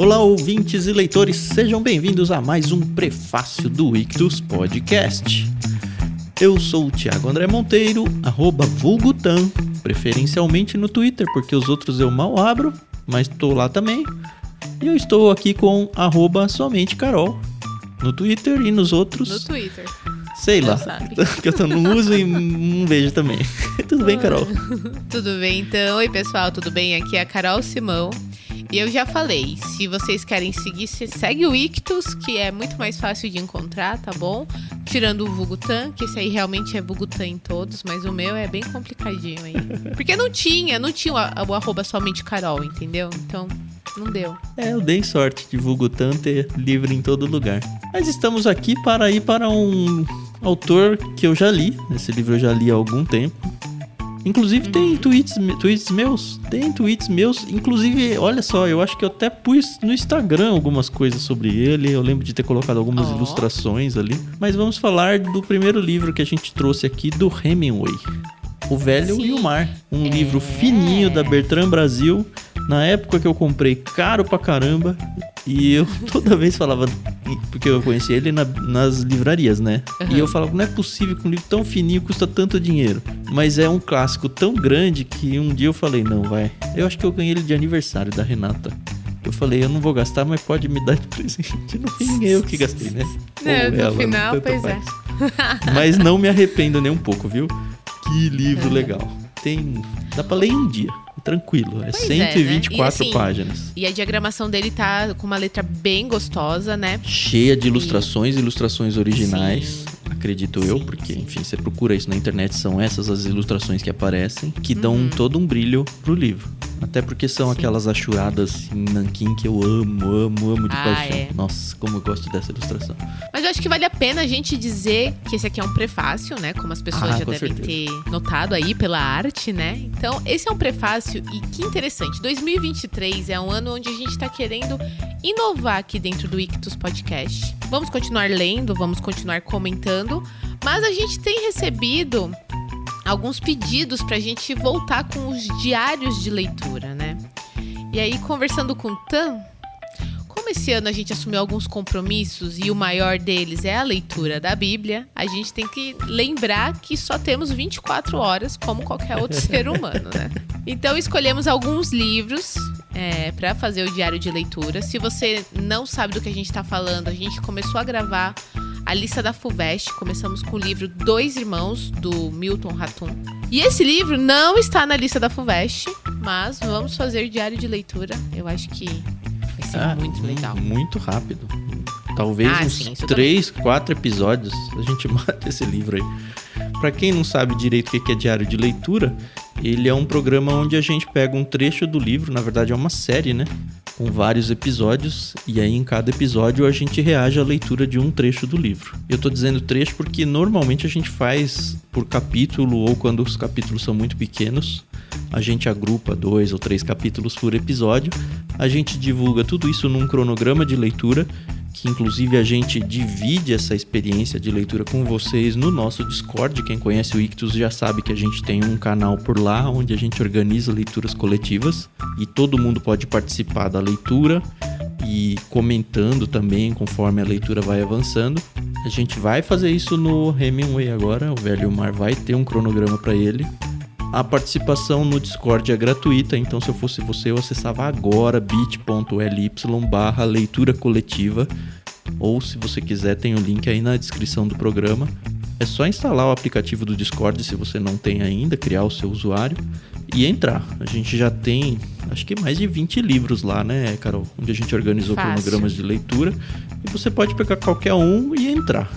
Olá, ouvintes e leitores, sejam bem-vindos a mais um prefácio do Ictus Podcast. Eu sou o Thiago André Monteiro, arroba Vulgutan, preferencialmente no Twitter, porque os outros eu mal abro, mas estou lá também. E eu estou aqui com arroba somente Carol, no Twitter e nos outros. No Twitter. Sei lá, que eu não uso e não vejo também. Tudo bem, Carol? Tudo bem, então? Oi, pessoal, tudo bem? Aqui é a Carol Simão. E eu já falei, se vocês querem seguir, se- segue o Ictus, que é muito mais fácil de encontrar, tá bom? Tirando o Vugutan, que esse aí realmente é Vugutan em todos, mas o meu é bem complicadinho aí. Porque não tinha, não tinha o, arroba somente Carol, entendeu? Então, não deu. É, eu dei sorte de Vulgutan ter livro em todo lugar. Mas estamos aqui para ir para um autor que eu já li. Esse livro eu já li há algum tempo. Inclusive tem tweets, tweets meus. Tem tweets meus. Inclusive, olha só, eu acho que eu até pus no Instagram algumas coisas sobre ele. Eu lembro de ter colocado algumas Ó. ilustrações ali. Mas vamos falar do primeiro livro que a gente trouxe aqui do Hemingway. O Velho Sim. e o Mar. Um É. livro fininho da Bertrand Brasil. Na época que eu comprei caro pra caramba. E eu toda vez falava, porque eu conheci ele na- nas livrarias, né? Uhum. E eu falava, não é possível que um livro tão fininho custa tanto dinheiro. Mas é um clássico tão grande que um dia eu falei, não, vai. Eu acho que eu ganhei ele de aniversário da Renata. Eu falei, eu não vou gastar, mas pode me dar de presente. No fim, eu que gastei, né? É, Ou no ela, final, pois é. faz. Mas não me arrependo nem um pouco, viu? Que livro É. legal. Tem. Dá pra ler em um dia. Tranquilo. É Pois é, né? 124 E assim, páginas. E a diagramação dele tá com uma letra bem gostosa, né? Cheia de ilustrações, ilustrações originais. Acredito eu, Sim, porque, sim. enfim, você procura isso na internet, são essas as ilustrações que aparecem, que dão Uhum. todo um brilho pro livro. Até porque são Sim. aquelas achuradas em nanquim que eu amo, amo, amo de Ah, paixão. é. Nossa, como eu gosto dessa ilustração. Mas eu acho que vale a pena a gente dizer que esse aqui é um prefácio, né? Como as pessoas Ah, já devem certeza. ter notado aí pela arte, né? Então, esse é um prefácio e que interessante. 2023 é um ano onde a gente tá querendo inovar aqui dentro do Ictus Podcast. Vamos continuar lendo, vamos continuar comentando, mas a gente tem recebido alguns pedidos pra gente voltar com os diários de leitura, né? E aí, conversando com o Tan, como esse ano a gente assumiu alguns compromissos e o maior deles é a leitura da Bíblia, a gente tem que lembrar que só temos 24 horas como qualquer outro ser humano, né? Então escolhemos alguns livros é, para fazer o diário de leitura. Se você não sabe do que a gente está falando, a gente começou a gravar a lista da FUVEST. Começamos com o livro Dois Irmãos, do Milton Ratum. E esse livro não está na lista da FUVEST, mas vamos fazer diário de leitura. Eu acho que vai ser Ah, muito legal. Muito rápido. Talvez Ah, uns sim, três, quatro episódios a gente mata esse livro aí. Pra quem não sabe direito o que é diário de leitura, ele é um programa onde a gente pega um trecho do livro, na verdade é uma série, né? Com vários episódios, e aí em cada episódio a gente reage à leitura de um trecho do livro. Eu tô dizendo trecho porque normalmente a gente faz por capítulo ou quando os capítulos são muito pequenos, a gente agrupa dois ou três capítulos por episódio. A gente divulga tudo isso num cronograma de leitura, que inclusive a gente divide essa experiência de leitura com vocês no nosso Discord. Quem conhece o Ictus já sabe que a gente tem um canal por lá onde a gente organiza leituras coletivas e todo mundo pode participar da leitura e comentando também conforme a leitura vai avançando. A gente vai fazer isso no Hemingway agora, o Velho Mar vai ter um cronograma para ele. A participação no Discord é gratuita, então se eu fosse você, eu acessava agora bit.ly barra leitura coletiva. Ou se você quiser, tem o link aí na descrição do programa. É só instalar o aplicativo do Discord se você não tem ainda, criar o seu usuário e entrar. A gente já tem, acho que mais de 20 livros lá, né, Carol? Onde a gente organizou Fácil. cronogramas de leitura. E você pode pegar qualquer um e entrar.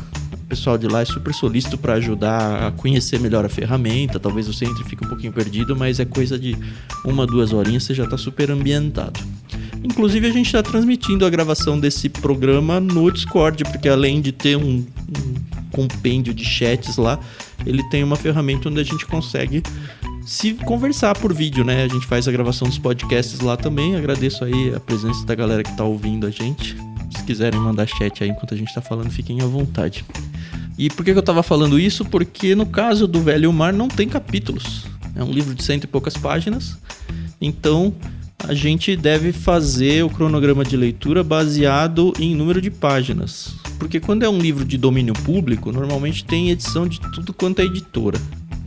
Pessoal de lá é super solícito para ajudar a conhecer melhor a ferramenta. Talvez você entre e fique um pouquinho perdido, mas é coisa de uma, duas horinhas, você já está super ambientado. Inclusive, a gente está transmitindo a gravação desse programa no Discord, porque além de ter um, um compêndio de chats lá, ele tem uma ferramenta onde a gente consegue se conversar por vídeo, né? A gente faz a gravação dos podcasts lá também. Agradeço aí a presença da galera que tá ouvindo a gente. Se quiserem mandar chat aí enquanto a gente tá falando, fiquem à vontade. E por que, que eu tava falando isso? Porque no caso do Velho Mar não tem capítulos. É um livro de cento e poucas páginas. Então a gente deve fazer o cronograma de leitura baseado em número de páginas. Porque quando é um livro de domínio público, normalmente tem edição de tudo quanto é editora.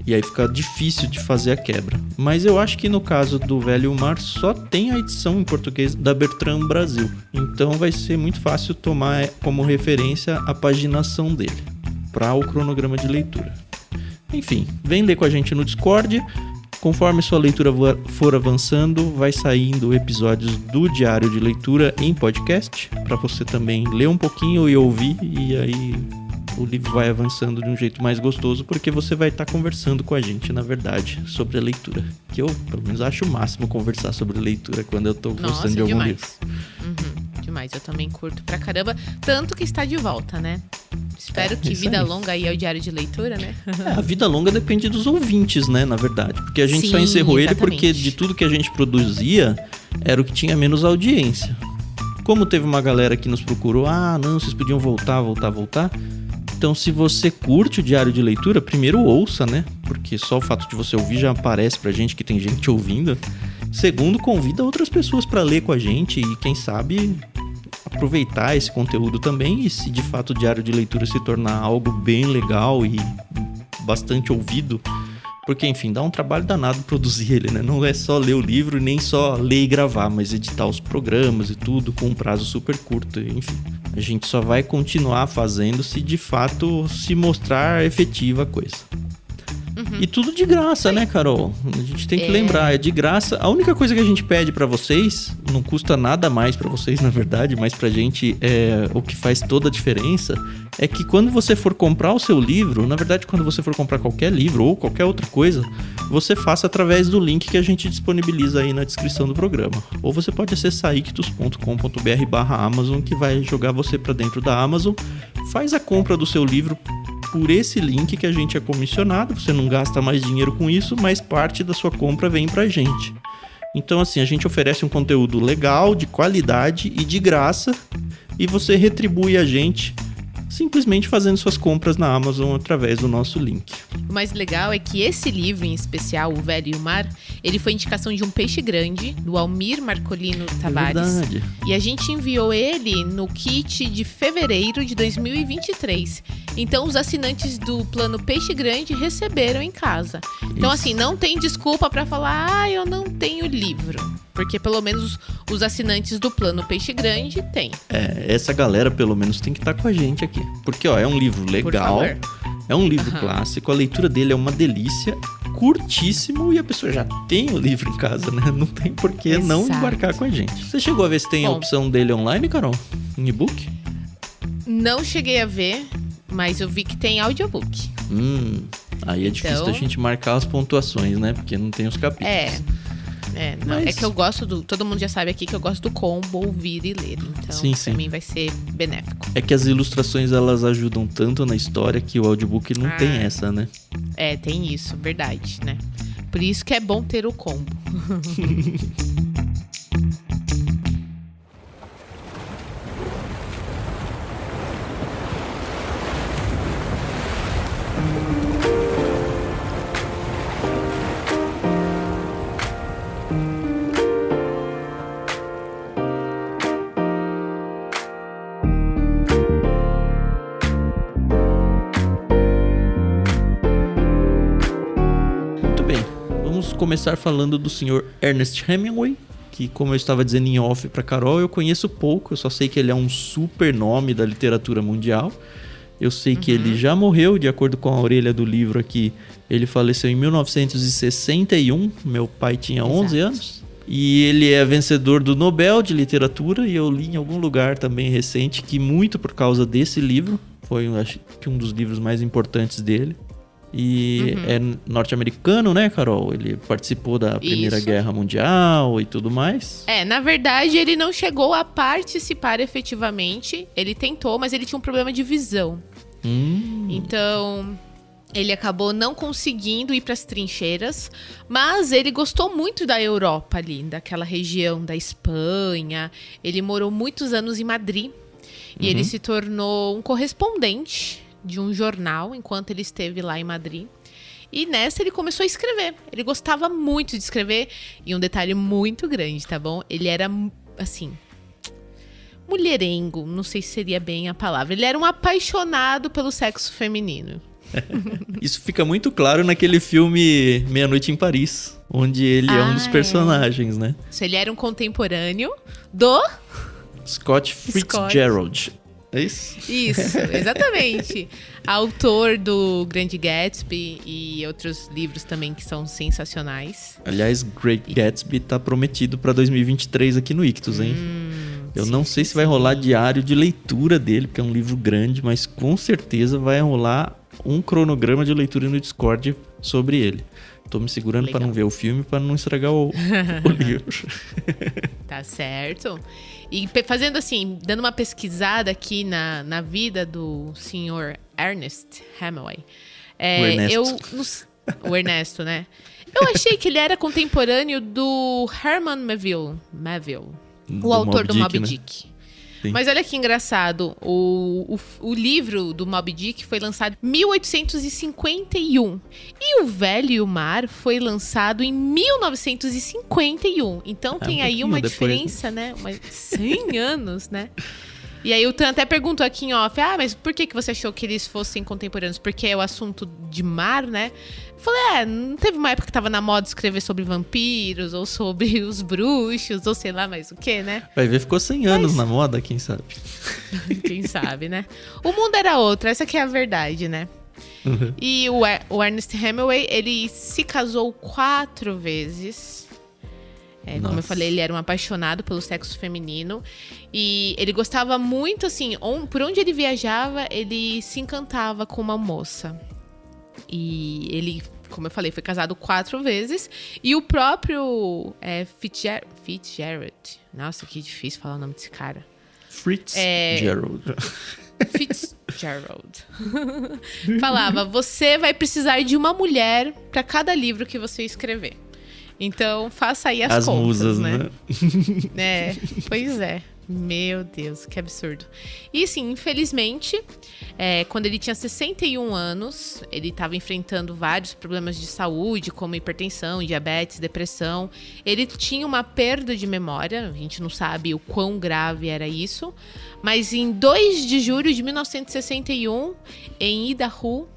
E aí fica difícil de fazer a quebra. Mas eu acho que no caso do Velho Mar só tem a edição em português da Bertrand Brasil. Então vai ser muito fácil tomar como referência a paginação dele para o cronograma de leitura. Enfim, vem ler com a gente no Discord. Conforme sua leitura for avançando, vai saindo episódios do diário de leitura em podcast para você também ler um pouquinho e ouvir e aí o livro vai avançando de um jeito mais gostoso, porque você vai estar tá conversando com a gente, na verdade, sobre a leitura. Que eu, pelo menos, acho o máximo conversar sobre leitura quando eu estou gostando de algum demais. livro. Uhum, demais, eu também curto pra caramba. Tanto que está de volta, né? Espero é, que vida aí. longa aí é o diário de leitura, né? É, a vida longa depende dos ouvintes, né? Na verdade. Porque a gente Sim, só encerrou exatamente. ele porque de tudo que a gente produzia era o que tinha menos audiência. Como teve uma galera que nos procurou, ah, não, vocês podiam voltar, voltar, voltar. Então, se você curte o diário de leitura, primeiro ouça, né? Porque só o fato de você ouvir já aparece pra gente que tem gente ouvindo. Segundo, convida outras pessoas para ler com a gente e, quem sabe, aproveitar esse conteúdo também. E se de fato o diário de leitura se tornar algo bem legal e bastante ouvido, porque, enfim, dá um trabalho danado produzir ele, né? Não é só ler o livro, nem só ler e gravar, mas editar os programas e tudo com um prazo super curto, enfim. A gente só vai continuar fazendo se de fato se mostrar efetiva a coisa. Uhum. E tudo de graça, né, Carol? A gente tem que é. lembrar, é de graça. A única coisa que a gente pede para vocês, não custa nada mais para vocês, na verdade, mas pra gente é o que faz toda a diferença, é que quando você for comprar o seu livro, na verdade, quando você for comprar qualquer livro ou qualquer outra coisa, você faça através do link que a gente disponibiliza aí na descrição do programa. Ou você pode acessar ictus.com.br/amazon que vai jogar você para dentro da Amazon, faz a compra do seu livro por esse link que a gente é comissionado, você não gasta mais dinheiro com isso, mas parte da sua compra vem pra gente. Então, assim, a gente oferece um conteúdo legal, de qualidade e de graça, e você retribui a gente simplesmente fazendo suas compras na Amazon através do nosso link. O mais legal é que esse livro em especial, O Velho e o Mar, ele foi indicação de um peixe grande, do Almir Marcolino Tavares. É verdade. E a gente enviou ele no kit de fevereiro de 2023. Então os assinantes do plano Peixe Grande receberam em casa. Então Isso. assim, não tem desculpa para falar: "Ah, eu não tenho livro". Porque pelo menos os assinantes do plano Peixe Grande têm. É, essa galera pelo menos tem que estar tá com a gente aqui. Porque, ó, é um livro legal, é um livro uhum. clássico, a leitura dele é uma delícia, curtíssimo e a pessoa já tem o livro em casa, né? Não tem por que Exato. não embarcar com a gente. Você chegou a ver se tem Bom, a opção dele online, Carol? Em e-book? Não cheguei a ver, mas eu vi que tem audiobook. Hum, aí é então... difícil da gente marcar as pontuações, né? Porque não tem os capítulos. É. É, não, Mas... é que eu gosto do. Todo mundo já sabe aqui que eu gosto do combo, ouvir e ler. Então, sim, sim. pra mim vai ser benéfico. É que as ilustrações elas ajudam tanto na história que o audiobook não ah, tem essa, né? É, tem isso, verdade, né? Por isso que é bom ter o combo. começar falando do senhor Ernest Hemingway, que, como eu estava dizendo em off para Carol, eu conheço pouco, eu só sei que ele é um super nome da literatura mundial. Eu sei uhum. que ele uhum. já morreu, de acordo com a orelha do livro aqui. Ele faleceu em 1961, meu pai tinha Exato. 11 anos. E ele é vencedor do Nobel de Literatura, e eu li em algum lugar também recente que, muito por causa desse livro, foi acho que um dos livros mais importantes dele. E uhum. é norte-americano, né, Carol? Ele participou da Primeira Isso. Guerra Mundial e tudo mais. É, na verdade, ele não chegou a participar efetivamente. Ele tentou, mas ele tinha um problema de visão. Hum. Então, ele acabou não conseguindo ir para as trincheiras, mas ele gostou muito da Europa ali, daquela região da Espanha. Ele morou muitos anos em Madrid e uhum. ele se tornou um correspondente de um jornal enquanto ele esteve lá em Madrid. E nessa ele começou a escrever. Ele gostava muito de escrever. E um detalhe muito grande, tá bom? Ele era, assim, mulherengo, não sei se seria bem a palavra. Ele era um apaixonado pelo sexo feminino. Isso fica muito claro naquele filme Meia-Noite em Paris, onde ele ah, é um dos ah, é. personagens, é. né? Isso, ele era um contemporâneo do Scott Fitzgerald. Scott. É isso? Isso, exatamente. Autor do Grande Gatsby e outros livros também que são sensacionais. Aliás, Great Gatsby tá prometido para 2023 aqui no Ictus, hein? Hum, Eu sim, não sei se vai rolar diário de leitura dele, porque é um livro grande, mas com certeza vai rolar um cronograma de leitura no Discord sobre ele. Tô me segurando para não ver o filme, para não estragar o, o livro. tá certo. E fazendo assim, dando uma pesquisada aqui na, na vida do senhor Ernest Hemingway. É, o Ernesto. Eu, o Ernesto, né? Eu achei que ele era contemporâneo do Herman Melville, Melville o autor Mob do Moby né? Sim. Mas olha que engraçado, o, o, o, livro do Moby Dick foi lançado em 1851 e o Velho e o Mar foi lançado em 1951. Então é, tem um aí uma depois. diferença, né? Mas 100 anos, né? E aí o Tan até perguntou aqui em off, ah, mas por que, que você achou que eles fossem contemporâneos? Porque é o assunto de mar, né? Eu falei, é, não teve uma época que tava na moda escrever sobre vampiros, ou sobre os bruxos, ou sei lá mais o que, né? Vai ver, ficou 100 anos mas... na moda, quem sabe? quem sabe, né? O mundo era outro, essa que é a verdade, né? Uhum. E o, o Ernest Hemingway, ele se casou quatro vezes é, como eu falei, ele era um apaixonado pelo sexo feminino. E ele gostava muito, assim, on, por onde ele viajava, ele se encantava com uma moça. E ele, como eu falei, foi casado quatro vezes. E o próprio é, Fitzger Fitzgerald. Nossa, que difícil falar o nome desse cara. Fitzgerald. É, Fitzgerald. Falava: você vai precisar de uma mulher para cada livro que você escrever. Então, faça aí as, as contas, musas, né? né? é, pois é. Meu Deus, que absurdo. E sim, infelizmente, é, quando ele tinha 61 anos, ele estava enfrentando vários problemas de saúde, como hipertensão, diabetes, depressão. Ele tinha uma perda de memória, a gente não sabe o quão grave era isso. Mas em 2 de julho de 1961, em Idaho,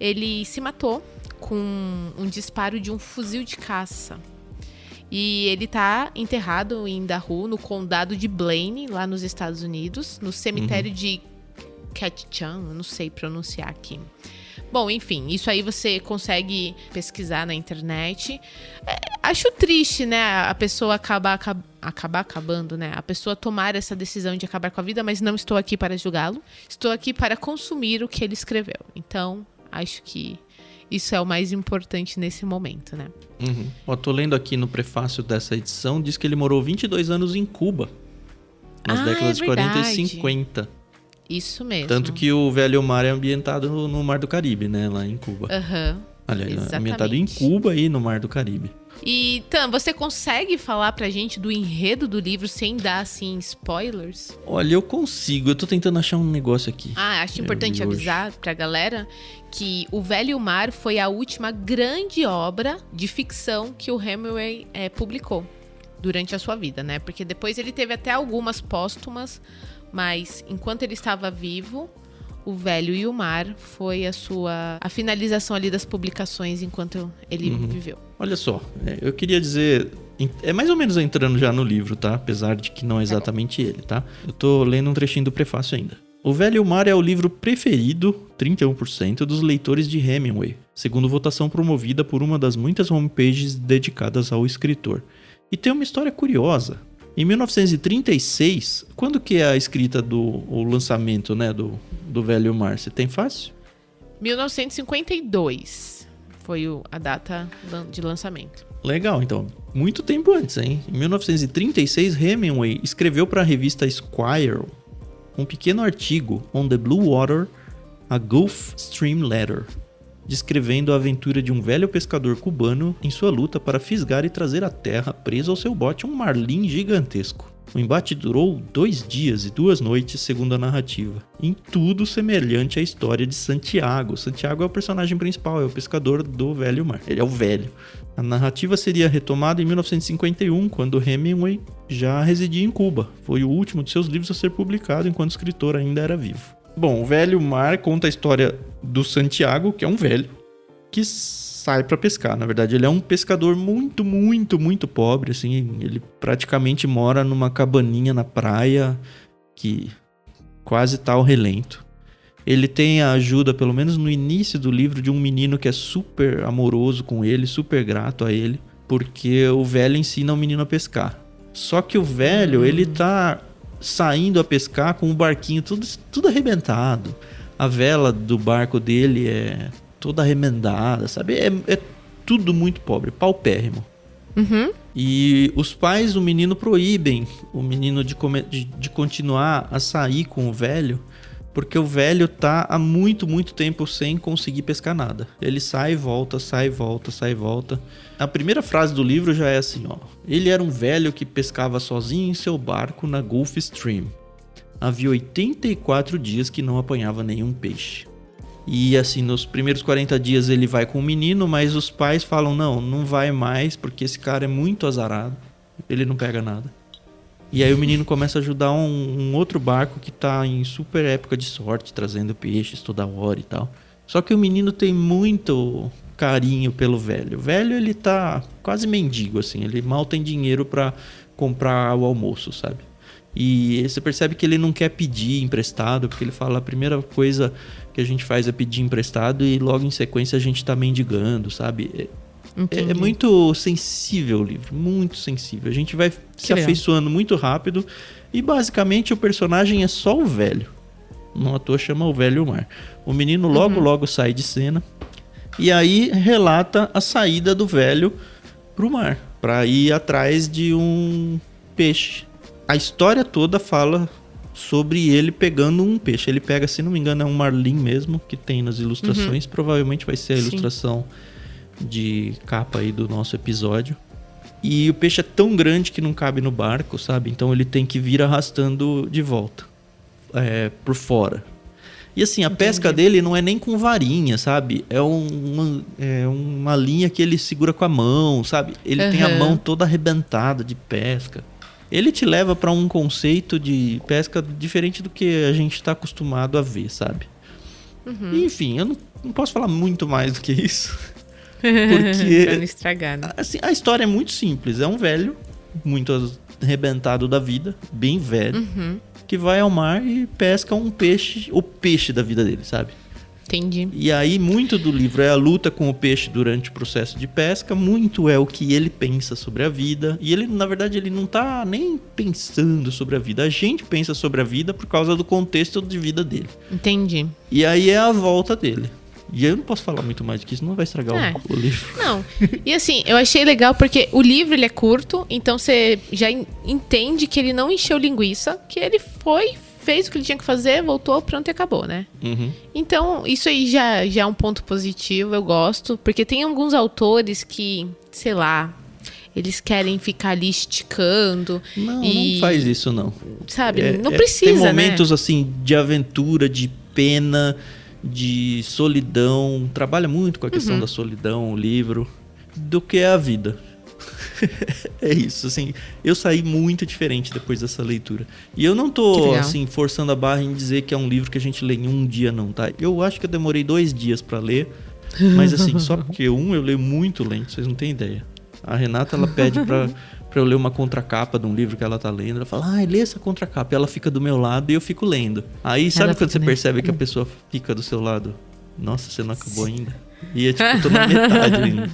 ele se matou com um disparo de um fuzil de caça. E ele tá enterrado em Dahu, no condado de Blaine, lá nos Estados Unidos, no cemitério uhum. de Ketchum, não sei pronunciar aqui. Bom, enfim, isso aí você consegue pesquisar na internet. É, acho triste, né? A pessoa acabar, acabar acabando, né? A pessoa tomar essa decisão de acabar com a vida, mas não estou aqui para julgá-lo. Estou aqui para consumir o que ele escreveu. Então, acho que isso é o mais importante nesse momento, né? Uhum. Ó, tô lendo aqui no prefácio dessa edição, diz que ele morou 22 anos em Cuba, nas ah, décadas é de 40 e 50. Isso mesmo. Tanto que o Velho Mar é ambientado no Mar do Caribe, né? Lá em Cuba. Aham. Uhum. Aliás, Exatamente. ambientado em Cuba e no Mar do Caribe. E, Tam, você consegue falar pra gente do enredo do livro sem dar, assim, spoilers? Olha, eu consigo. Eu tô tentando achar um negócio aqui. Ah, acho importante avisar pra galera que O Velho Mar foi a última grande obra de ficção que o Hemingway é, publicou durante a sua vida, né? Porque depois ele teve até algumas póstumas, mas enquanto ele estava vivo, o Velho e o Mar foi a sua a finalização ali das publicações enquanto ele uhum. viveu. Olha só, é, eu queria dizer é mais ou menos entrando já no livro, tá? Apesar de que não é tá exatamente ele, tá? Eu tô lendo um trechinho do prefácio ainda. O Velho e o Mar é o livro preferido, 31%, dos leitores de Hemingway, segundo votação promovida por uma das muitas homepages dedicadas ao escritor. E tem uma história curiosa. Em 1936, quando que é a escrita do o lançamento, né, do, do Velho Mar? Você tem fácil? 1952 foi o, a data de lançamento. Legal, então. Muito tempo antes, hein? Em 1936, Hemingway escreveu para a revista Esquire um pequeno artigo On the Blue Water, a Gulf Stream Letter, descrevendo a aventura de um velho pescador cubano em sua luta para fisgar e trazer à terra preso ao seu bote um marlim gigantesco. O embate durou dois dias e duas noites, segundo a narrativa. Em tudo semelhante à história de Santiago. Santiago é o personagem principal, é o pescador do Velho Mar. Ele é o velho. A narrativa seria retomada em 1951, quando Hemingway já residia em Cuba. Foi o último de seus livros a ser publicado enquanto o escritor ainda era vivo. Bom, o Velho Mar conta a história do Santiago, que é um velho, que sai para pescar. Na verdade, ele é um pescador muito, muito, muito pobre, assim, ele praticamente mora numa cabaninha na praia que quase tá ao relento. Ele tem a ajuda, pelo menos no início do livro, de um menino que é super amoroso com ele, super grato a ele, porque o velho ensina o menino a pescar. Só que o velho, ele tá saindo a pescar com o barquinho tudo, tudo arrebentado. A vela do barco dele é toda remendada, sabe? É, é tudo muito pobre, paupérrimo. Uhum. E os pais do menino proíbem o menino de, de, de, continuar a sair com o velho, porque o velho tá há muito, muito tempo sem conseguir pescar nada. Ele sai e volta, sai e volta, sai e volta. A primeira frase do livro já é assim, ó. Ele era um velho que pescava sozinho em seu barco na Gulf Stream. Havia 84 dias que não apanhava nenhum peixe. E assim, nos primeiros 40 dias ele vai com o menino, mas os pais falam: não, não vai mais, porque esse cara é muito azarado, ele não pega nada. E aí o menino começa a ajudar um, um outro barco que tá em super época de sorte, trazendo peixes toda hora e tal. Só que o menino tem muito carinho pelo velho. O velho ele tá quase mendigo, assim, ele mal tem dinheiro para comprar o almoço, sabe? E você percebe que ele não quer pedir emprestado, porque ele fala a primeira coisa que a gente faz é pedir emprestado e logo em sequência a gente tá mendigando, sabe? É, é, muito sensível o livro, muito sensível. A gente vai que se legal. afeiçoando muito rápido e basicamente o personagem é só o velho. Não à toa chama o velho mar. O menino logo uhum. logo sai de cena e aí relata a saída do velho pro mar para ir atrás de um peixe a história toda fala sobre ele pegando um peixe. Ele pega, se não me engano, é um marlim mesmo, que tem nas ilustrações. Uhum. Provavelmente vai ser a Sim. ilustração de capa aí do nosso episódio. E o peixe é tão grande que não cabe no barco, sabe? Então ele tem que vir arrastando de volta, é, por fora. E assim, a Entendi. pesca dele não é nem com varinha, sabe? É uma, é uma linha que ele segura com a mão, sabe? Ele uhum. tem a mão toda arrebentada de pesca ele te leva para um conceito de pesca diferente do que a gente está acostumado a ver, sabe? Uhum. enfim, eu não, não, posso falar muito mais do que isso. Porque. pra não estragar, né? Assim, a história é muito simples. É um velho, muito arrebentado da vida, bem velho, uhum. que vai ao mar e pesca um peixe, o peixe da vida dele, sabe? Entendi. E aí, muito do livro é a luta com o peixe durante o processo de pesca, muito é o que ele pensa sobre a vida. E ele, na verdade, ele não tá nem pensando sobre a vida. A gente pensa sobre a vida por causa do contexto de vida dele. Entendi. E aí é a volta dele. E eu não posso falar muito mais do que isso, não vai estragar é. o, o, livro. Não. E assim, eu achei legal porque o livro ele é curto, então você já entende que ele não encheu linguiça, que ele foi fez o que ele tinha que fazer, voltou, pronto e acabou, né? Uhum. Então, isso aí já, já é um ponto positivo, eu gosto, porque tem alguns autores que, sei lá, eles querem ficar ali esticando. Não, e... não faz isso, não. Sabe? É, não precisa. É, tem momentos né? assim de aventura, de pena, de solidão. Trabalha muito com a questão uhum. da solidão, o livro, do que é a vida. é isso, assim, eu saí muito diferente depois dessa leitura. E eu não tô, assim, forçando a barra em dizer que é um livro que a gente lê em um dia, não, tá? Eu acho que eu demorei dois dias para ler, mas assim, só porque um eu leio muito lento, vocês não têm ideia. A Renata, ela pede pra, pra eu ler uma contracapa de um livro que ela tá lendo. Ela fala, ah, lê essa contracapa. E ela fica do meu lado e eu fico lendo. Aí, sabe ela quando você percebe que a pessoa fica do seu lado? Nossa, você não acabou ainda? E é tipo, tô na metade ainda.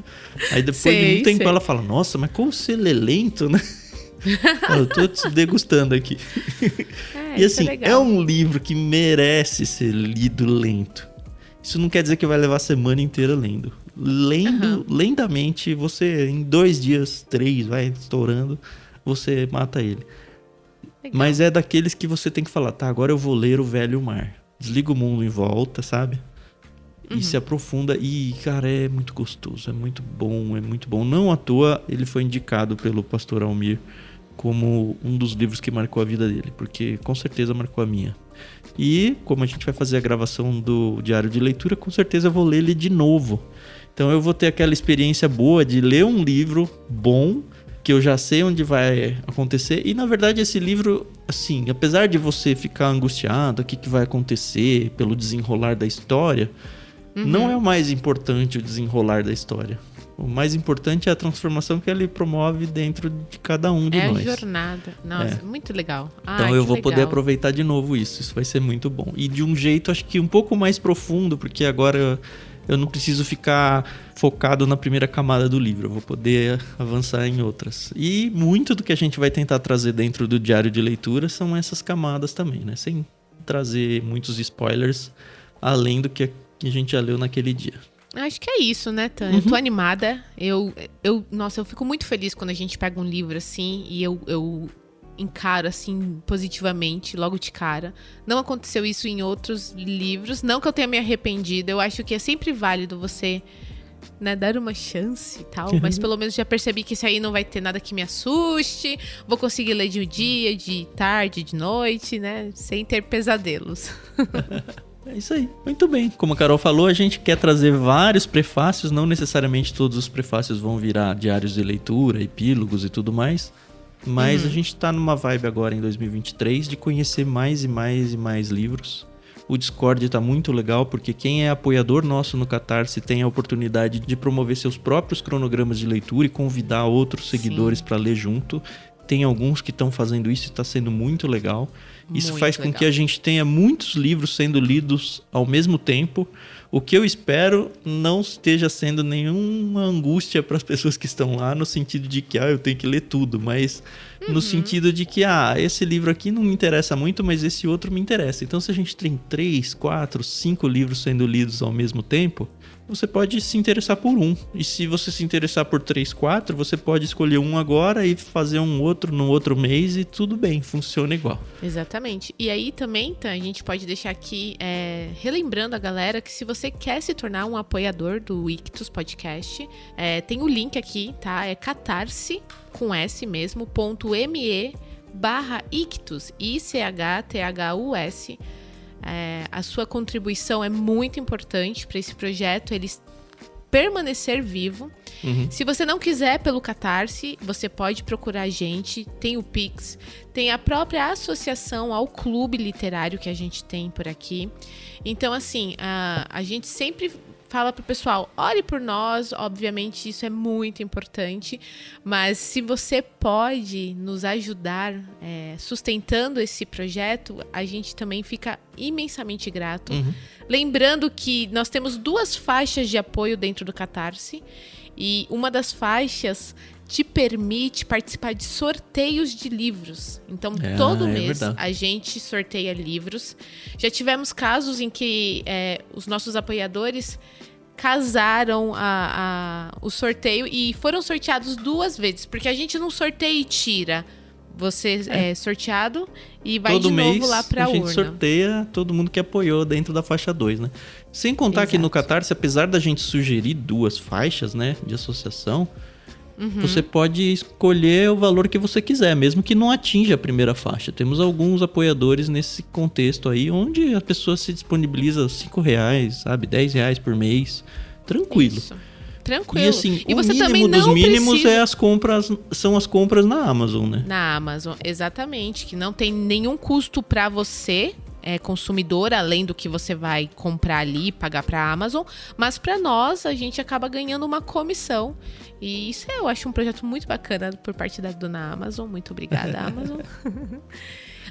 Aí depois sei, de um tempo sei. ela fala, nossa, mas como você lê lento, né? eu tô te degustando aqui. É, e assim, é, é, um livro que merece ser lido lento. Isso não quer dizer que vai levar a semana inteira lendo. Lendo uhum. lentamente, você em dois dias, três, vai estourando, você mata ele. Legal. Mas é daqueles que você tem que falar, tá, agora eu vou ler o Velho Mar. Desliga o mundo em volta, sabe? uhum. e se aprofunda. E, cara, é muito gostoso, é muito bom, é muito bom. Não à toa ele foi indicado pelo pastor Almir como um dos livros que marcou a vida dele, porque com certeza marcou a minha. E como a gente vai fazer a gravação do diário de leitura, com certeza eu vou ler ele de novo. Então eu vou ter aquela experiência boa de ler um livro bom, que eu já sei onde vai acontecer. E na verdade esse livro, assim, apesar de você ficar angustiado, o que, que vai acontecer pelo desenrolar da história, uhum. não é o mais importante o desenrolar da história. O mais importante é a transformação que ele promove dentro de cada um de é nós. É a jornada. Nossa, é. muito legal. então eu vou legal. poder aproveitar de novo isso. Isso vai ser muito bom. E de um jeito, acho que um pouco mais profundo, porque agora eu não preciso ficar focado na primeira camada do livro. Eu vou poder avançar em outras. E muito do que a gente vai tentar trazer dentro do diário de leitura são essas camadas também, né? Sem trazer muitos spoilers, além do que a gente já leu naquele dia. Acho que é isso, né, Tânia? Uhum. Eu tô animada. Eu, eu, nossa, eu fico muito feliz quando a gente pega um livro assim e eu, eu encaro assim positivamente, logo de cara. Não aconteceu isso em outros livros. Não que eu tenha me arrependido. Eu acho que é sempre válido você né, dar uma chance e tal. Uhum. Mas pelo menos já percebi que isso aí não vai ter nada que me assuste. Vou conseguir ler de dia, de tarde, de noite, né? Sem ter pesadelos. É isso aí. Muito bem. Como a Carol falou, a gente quer trazer vários prefácios, não necessariamente todos os prefácios vão virar diários de leitura, epílogos e tudo mais. Mas uhum. a gente tá numa vibe agora em 2023 de conhecer mais e mais e mais livros. O Discord tá muito legal porque quem é apoiador nosso no Catarse tem a oportunidade de promover seus próprios cronogramas de leitura e convidar outros seguidores para ler junto. Tem alguns que estão fazendo isso e está sendo muito legal. Isso muito faz com legal. que a gente tenha muitos livros sendo lidos ao mesmo tempo. O que eu espero não esteja sendo nenhuma angústia para as pessoas que estão lá, no sentido de que ah, eu tenho que ler tudo, mas uhum. no sentido de que ah, esse livro aqui não me interessa muito, mas esse outro me interessa. Então, se a gente tem três, quatro, cinco livros sendo lidos ao mesmo tempo, você pode se interessar por um. E se você se interessar por três, quatro, você pode escolher um agora e fazer um outro no outro mês e tudo bem, funciona igual. Exatamente. E aí também, tá, a gente pode deixar aqui, é, relembrando a galera que se você quer se tornar um apoiador do Ictus Podcast, é, tem o link aqui, tá? É catarse, com S mesmo, ponto ME barra Ictus, I-C-H-T-H-U-S, é, a sua contribuição é muito importante para esse projeto ele permanecer vivo. Uhum. Se você não quiser pelo Catarse, você pode procurar a gente. Tem o Pix, tem a própria associação ao clube literário que a gente tem por aqui. Então, assim, a, a gente sempre fala pro pessoal, ore por nós, obviamente isso é muito importante, mas se você pode nos ajudar é, sustentando esse projeto, a gente também fica imensamente grato. Uhum. Lembrando que nós temos duas faixas de apoio dentro do Catarse, e uma das faixas te permite participar de sorteios de livros. Então, é, todo é mês verdade. a gente sorteia livros. Já tivemos casos em que é, os nossos apoiadores casaram a, a, o sorteio e foram sorteados duas vezes, porque a gente não sorteia e tira. Você é, é sorteado e vai todo de novo mês, lá para a urna. A gente sorteia todo mundo que apoiou dentro da faixa 2, né? Sem contar Exato. que no Catarse, apesar da gente sugerir duas faixas, né, de associação, Uhum. Você pode escolher o valor que você quiser, mesmo que não atinja a primeira faixa. Temos alguns apoiadores nesse contexto aí, onde a pessoa se disponibiliza 5 reais, sabe, 10 reais por mês. Tranquilo. Isso. Tranquilo. E assim, e o mínimo dos mínimos precisa... é as compras, são as compras na Amazon, né? Na Amazon, exatamente. Que não tem nenhum custo para você, é, consumidor, além do que você vai comprar ali, pagar para a Amazon, mas para nós a gente acaba ganhando uma comissão. E isso eu acho um projeto muito bacana por parte da dona Amazon. Muito obrigada, Amazon.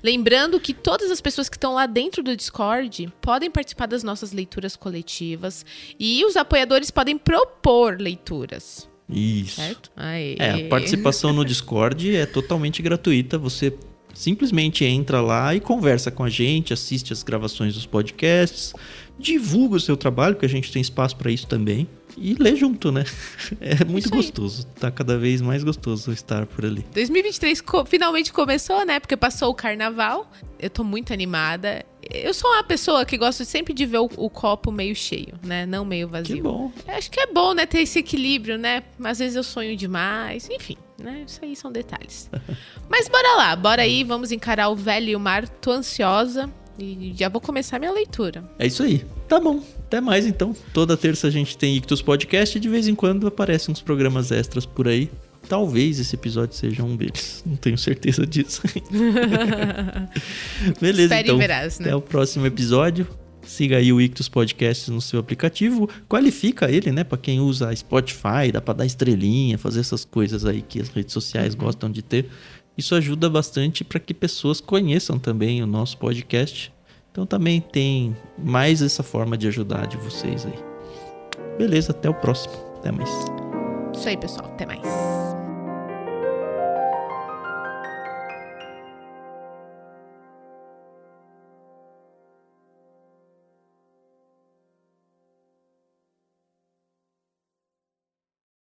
Lembrando que todas as pessoas que estão lá dentro do Discord podem participar das nossas leituras coletivas e os apoiadores podem propor leituras. Isso. Certo? Aê. É, a participação no Discord é totalmente gratuita. Você simplesmente entra lá e conversa com a gente, assiste as gravações dos podcasts, divulga o seu trabalho, porque a gente tem espaço para isso também e ler junto, né? É muito gostoso. Tá cada vez mais gostoso estar por ali. 2023 co finalmente começou, né? Porque passou o carnaval. Eu tô muito animada. Eu sou uma pessoa que gosto sempre de ver o, o copo meio cheio, né? Não meio vazio. Que bom. Eu acho que é bom, né? Ter esse equilíbrio, né? Às vezes eu sonho demais. Enfim, né? Isso aí são detalhes. Mas bora lá, bora aí, vamos encarar o velho e o mar. Tô ansiosa e já vou começar minha leitura. É isso aí. Tá bom. Até mais então. Toda terça a gente tem Ictus Podcast e de vez em quando aparecem uns programas extras por aí. Talvez esse episódio seja um deles. Não tenho certeza disso. Beleza, Espere então. verás, né? Até o próximo episódio. Siga aí o Ictus Podcast no seu aplicativo. Qualifica ele, né? Pra quem usa Spotify, dá pra dar estrelinha, fazer essas coisas aí que as redes sociais Uhum. gostam de ter. Isso ajuda bastante para que pessoas conheçam também o nosso podcast. Então também tem mais essa forma de ajudar de vocês aí. Beleza, até o próximo. Até mais. Isso aí, pessoal. Até mais.